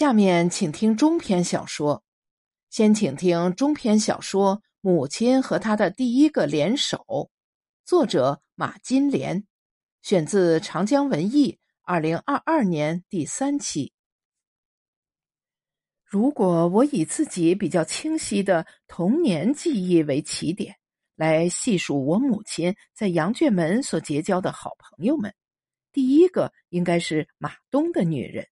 下面请听中篇小说。先请听中篇小说《母亲和她的第一个联手》，作者马金莲，选自《长江文艺》二零二二年第三期。如果我以自己比较清晰的童年记忆为起点，来细数我母亲在羊圈门所结交的好朋友们，第一个应该是马东的女人。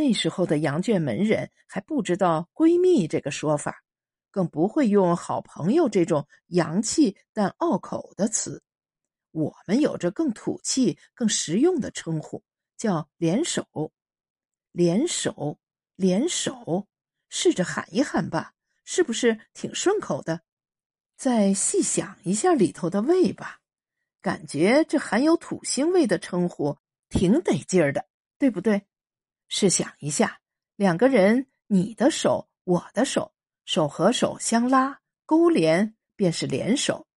那时候的羊圈门人还不知道“闺蜜”这个说法，更不会用“好朋友”这种洋气但拗口的词。我们有着更土气、更实用的称呼，叫“联手”。联手，联手，试着喊一喊吧，是不是挺顺口的？再细想一下里头的味吧，感觉这含有土腥味的称呼挺得劲儿的，对不对？试想一下，两个人，你的手，我的手，手和手相拉，勾连便是联手。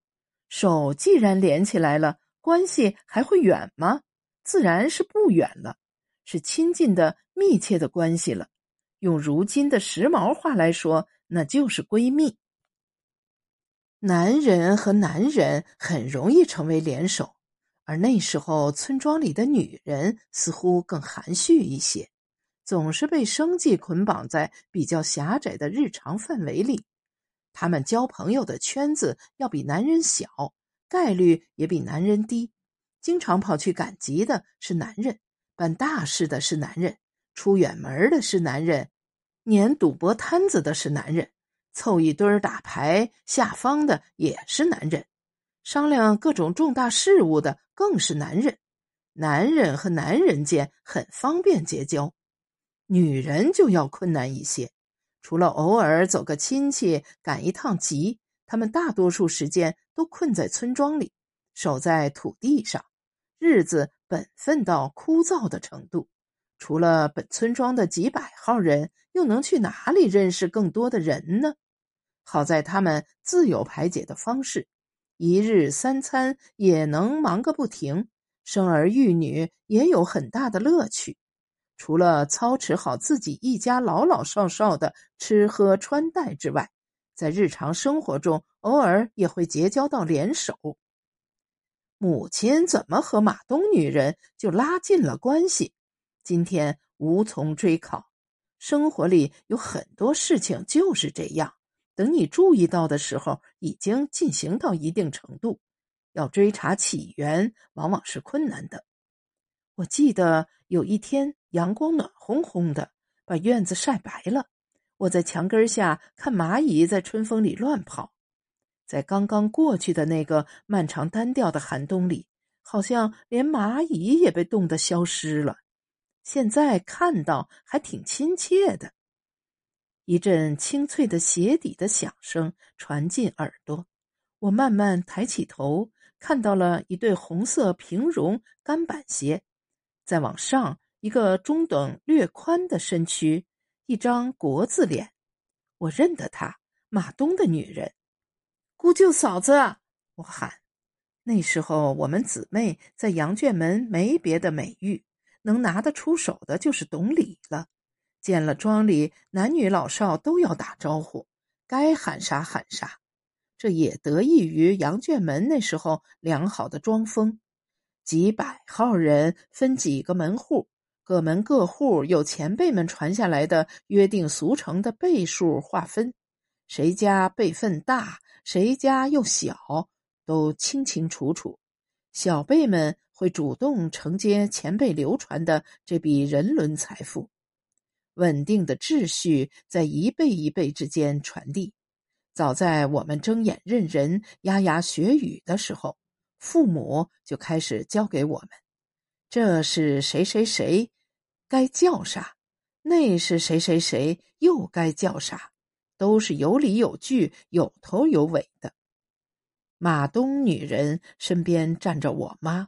手既然连起来了，关系还会远吗？自然是不远了，是亲近的、密切的关系了。用如今的时髦话来说，那就是闺蜜。男人和男人很容易成为联手，而那时候村庄里的女人似乎更含蓄一些。总是被生计捆绑在比较狭窄的日常范围里，他们交朋友的圈子要比男人小，概率也比男人低。经常跑去赶集的是男人，办大事的是男人，出远门的是男人，撵赌博摊子的是男人，凑一堆儿打牌下方的也是男人，商量各种重大事务的更是男人。男人和男人间很方便结交。女人就要困难一些，除了偶尔走个亲戚、赶一趟集，他们大多数时间都困在村庄里，守在土地上，日子本分到枯燥的程度。除了本村庄的几百号人，又能去哪里认识更多的人呢？好在他们自有排解的方式，一日三餐也能忙个不停，生儿育女也有很大的乐趣。除了操持好自己一家老老少少的吃喝穿戴之外，在日常生活中偶尔也会结交到联手。母亲怎么和马东女人就拉近了关系？今天无从追考。生活里有很多事情就是这样，等你注意到的时候，已经进行到一定程度，要追查起源往往是困难的。我记得有一天。阳光暖烘烘的，把院子晒白了。我在墙根下看蚂蚁在春风里乱跑，在刚刚过去的那个漫长单调的寒冬里，好像连蚂蚁也被冻得消失了。现在看到还挺亲切的。一阵清脆的鞋底的响声传进耳朵，我慢慢抬起头，看到了一对红色平绒干板鞋，再往上。一个中等略宽的身躯，一张国字脸，我认得她，马东的女人，姑舅嫂子，我喊。那时候我们姊妹在羊圈门没别的美誉，能拿得出手的就是懂礼了。见了庄里男女老少都要打招呼，该喊啥喊啥。这也得益于羊圈门那时候良好的庄风，几百号人分几个门户。各门各户有前辈们传下来的约定俗成的辈数划分，谁家辈分大，谁家又小，都清清楚楚。小辈们会主动承接前辈流传的这笔人伦财富，稳定的秩序在一辈一辈之间传递。早在我们睁眼认人、牙牙学语的时候，父母就开始教给我们。这是谁谁谁，该叫啥？那是谁谁谁，又该叫啥？都是有理有据、有头有尾的。马东女人身边站着我妈，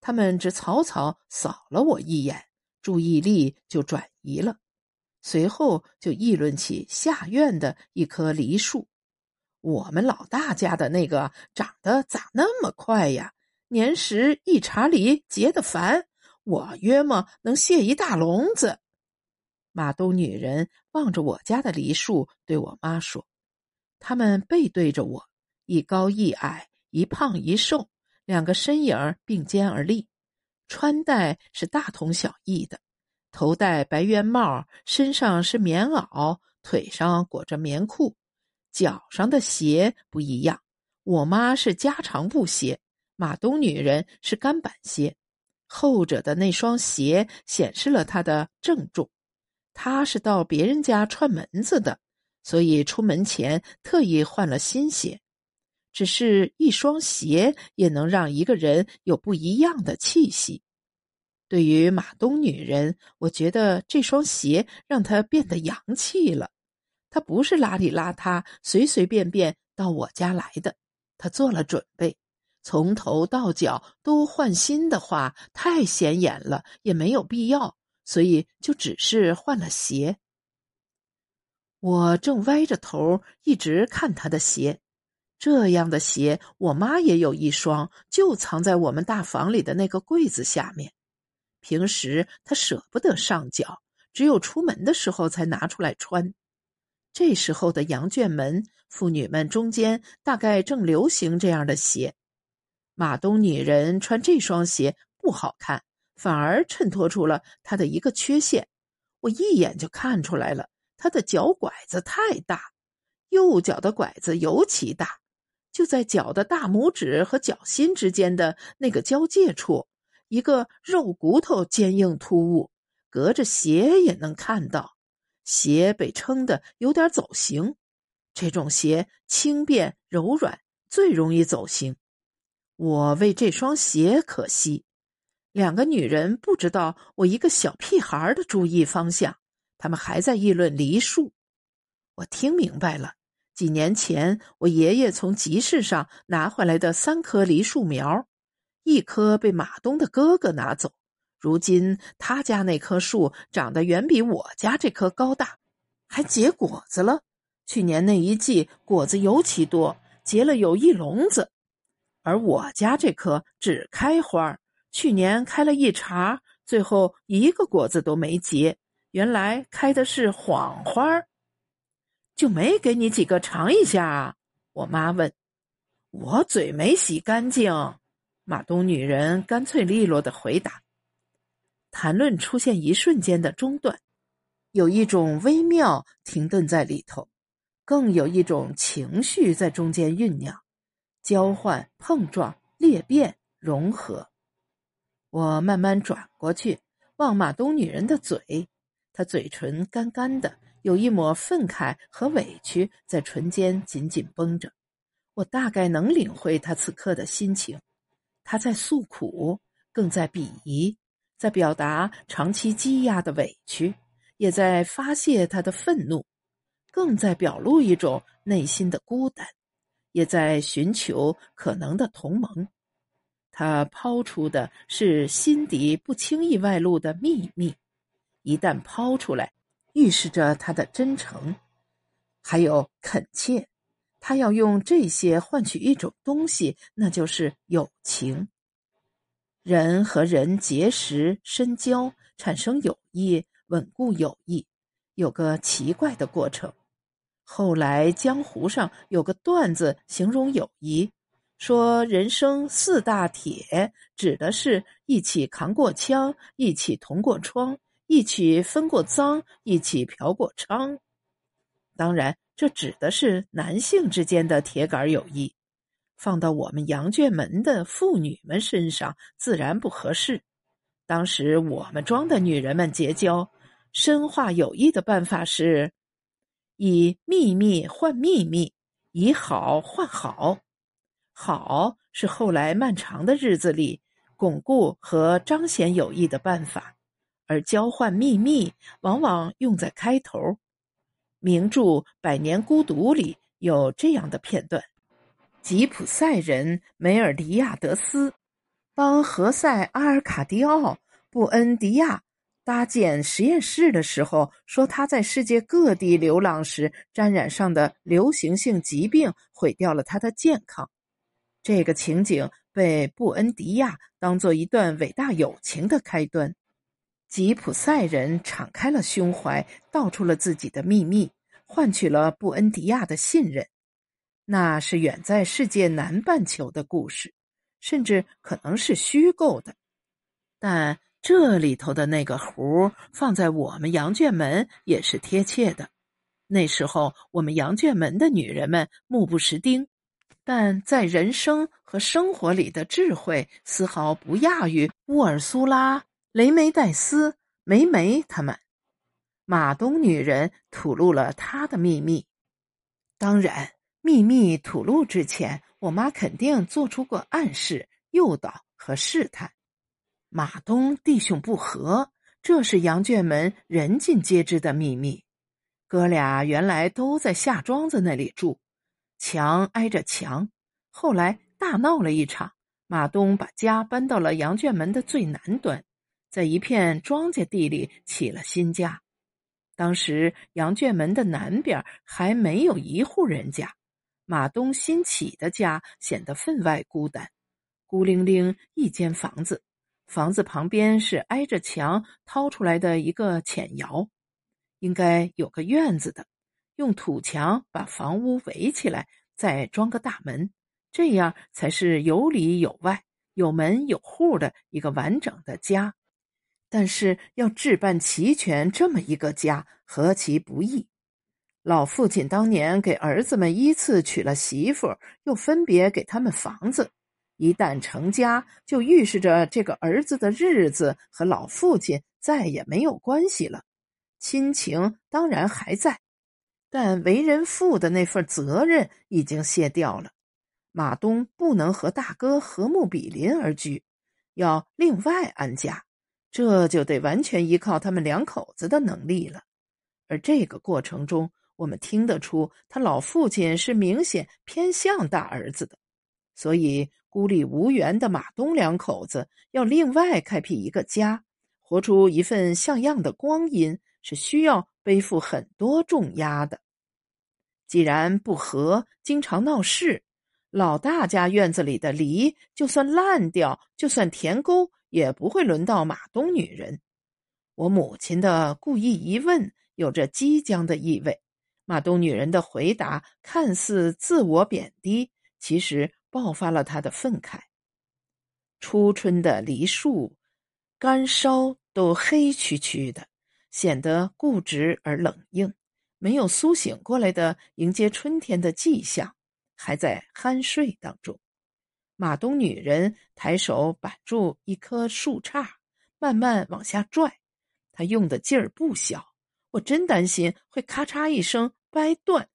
他们只草草扫了我一眼，注意力就转移了，随后就议论起下院的一棵梨树。我们老大家的那个长得咋那么快呀？年时一茬梨结的烦，我约么能卸一大笼子。马东女人望着我家的梨树，对我妈说：“他们背对着我，一高一矮，一胖一瘦，两个身影并肩而立，穿戴是大同小异的，头戴白圆帽，身上是棉袄，腿上裹着棉裤，脚上的鞋不一样。我妈是加长布鞋，马东女人是干板鞋，后者的那双鞋显示了她的郑重。”她是到别人家串门子的，所以出门前特意换了新鞋。只是一双鞋也能让一个人有不一样的气息。对于马东女人，我觉得这双鞋让她变得洋气了。她不是邋里邋遢、随随便便到我家来的，她做了准备，从头到脚都换新的话太显眼了，也没有必要。所以就只是换了鞋。我正歪着头一直看他的鞋，这样的鞋我妈也有一双，就藏在我们大房里的那个柜子下面。平时她舍不得上脚，只有出门的时候才拿出来穿。这时候的羊圈门，妇女们中间大概正流行这样的鞋。马东女人穿这双鞋不好看。反而衬托出了她的一个缺陷，我一眼就看出来了。她的脚拐子太大，右脚的拐子尤其大，就在脚的大拇指和脚心之间的那个交界处，一个肉骨头坚硬突兀，隔着鞋也能看到。鞋被撑得有点走形，这种鞋轻便柔软，最容易走形。我为这双鞋可惜。两个女人不知道我一个小屁孩的注意方向，他们还在议论梨树。我听明白了，几年前我爷爷从集市上拿回来的三棵梨树苗，一棵被马东的哥哥拿走，如今他家那棵树长得远比我家这棵高大，还结果子了。去年那一季果子尤其多，结了有一笼子，而我家这棵只开花。去年开了一茬，最后一个果子都没结。原来开的是谎花，就没给你几个尝一下啊。我妈问，我嘴没洗干净。马东女人干脆利落的回答。谈论出现一瞬间的中断，有一种微妙停顿在里头，更有一种情绪在中间酝酿，交换、碰撞、裂变、融合。我慢慢转过去，望马东女人的嘴，她嘴唇干干的，有一抹愤慨和委屈在唇间紧紧绷着。我大概能领会她此刻的心情，她在诉苦，更在鄙夷，在表达长期积压的委屈，也在发泄她的愤怒，更在表露一种内心的孤单，也在寻求可能的同盟。他抛出的是心底不轻易外露的秘密，一旦抛出来，预示着他的真诚，还有恳切。他要用这些换取一种东西，那就是友情。人和人结识、深交、产生友谊、稳固友谊，有个奇怪的过程。后来江湖上有个段子形容友谊。说人生四大铁，指的是一起扛过枪，一起同过窗，一起分过赃，一起嫖过娼。当然，这指的是男性之间的铁杆友谊，放到我们羊圈门的妇女们身上，自然不合适。当时我们庄的女人们结交、深化友谊的办法是，以秘密换秘密，以好换好。好是后来漫长的日子里巩固和彰显友谊的办法，而交换秘密往往用在开头。名著《百年孤独》里有这样的片段：吉普赛人梅尔迪亚德斯帮何塞阿尔卡迪奥布恩迪亚搭建实验室的时候，说他在世界各地流浪时沾染上的流行性疾病毁掉了他的健康。这个情景被布恩迪亚当做一段伟大友情的开端。吉普赛人敞开了胸怀，道出了自己的秘密，换取了布恩迪亚的信任。那是远在世界南半球的故事，甚至可能是虚构的。但这里头的那个壶放在我们羊圈门也是贴切的。那时候，我们羊圈门的女人们目不识丁，但在人生和生活里的智慧丝毫不亚于乌尔苏拉、雷梅黛丝、梅梅他们。马东女人吐露了她的秘密，当然。秘密吐露之前，我妈肯定做出过暗示、诱导和试探。马东弟兄不和，这是羊圈门人尽皆知的秘密。哥俩原来都在夏庄子那里住，墙挨着墙。后来大闹了一场，马东把家搬到了羊圈门的最南端，在一片庄稼地里起了新家。当时羊圈门的南边还没有一户人家。马东新起的家显得分外孤单，孤零零一间房子，房子旁边是挨着墙掏出来的一个浅窑，应该有个院子的，用土墙把房屋围起来，再装个大门，这样才是有里有外、有门有户的一个完整的家。但是要置办齐全这么一个家，何其不易！老父亲当年给儿子们依次娶了媳妇，又分别给他们房子。一旦成家，就预示着这个儿子的日子和老父亲再也没有关系了。亲情当然还在，但为人父的那份责任已经卸掉了。马东不能和大哥和睦比邻而居，要另外安家，这就得完全依靠他们两口子的能力了。而这个过程中，我们听得出，他老父亲是明显偏向大儿子的，所以孤立无援的马东两口子要另外开辟一个家，活出一份像样的光阴，是需要背负很多重压的。既然不和，经常闹事，老大家院子里的梨就算烂掉，就算填沟，也不会轮到马东女人。我母亲的故意一问，有着激将的意味。马东女人的回答看似自我贬低，其实爆发了他的愤慨。初春的梨树，干梢都黑黢黢的，显得固执而冷硬，没有苏醒过来的迎接春天的迹象，还在酣睡当中。马东女人抬手板住一棵树杈，慢慢往下拽，她用的劲儿不小。我真担心会咔嚓一声掰断，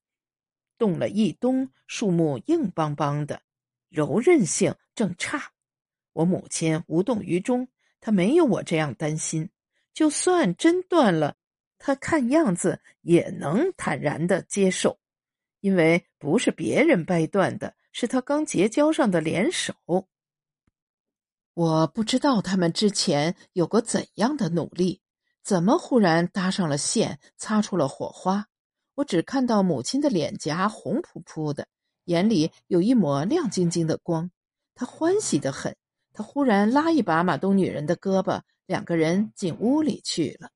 冻了一冬，树木硬邦邦的，柔韧性正差。我母亲无动于衷，她没有我这样担心。就算真断了，她看样子也能坦然的接受，因为不是别人掰断的，是他刚结交上的联手。我不知道他们之前有过怎样的努力。怎么忽然搭上了线，擦出了火花？我只看到母亲的脸颊红扑扑的，眼里有一抹亮晶晶的光。他欢喜的很。他忽然拉一把马东女人的胳膊，两个人进屋里去了。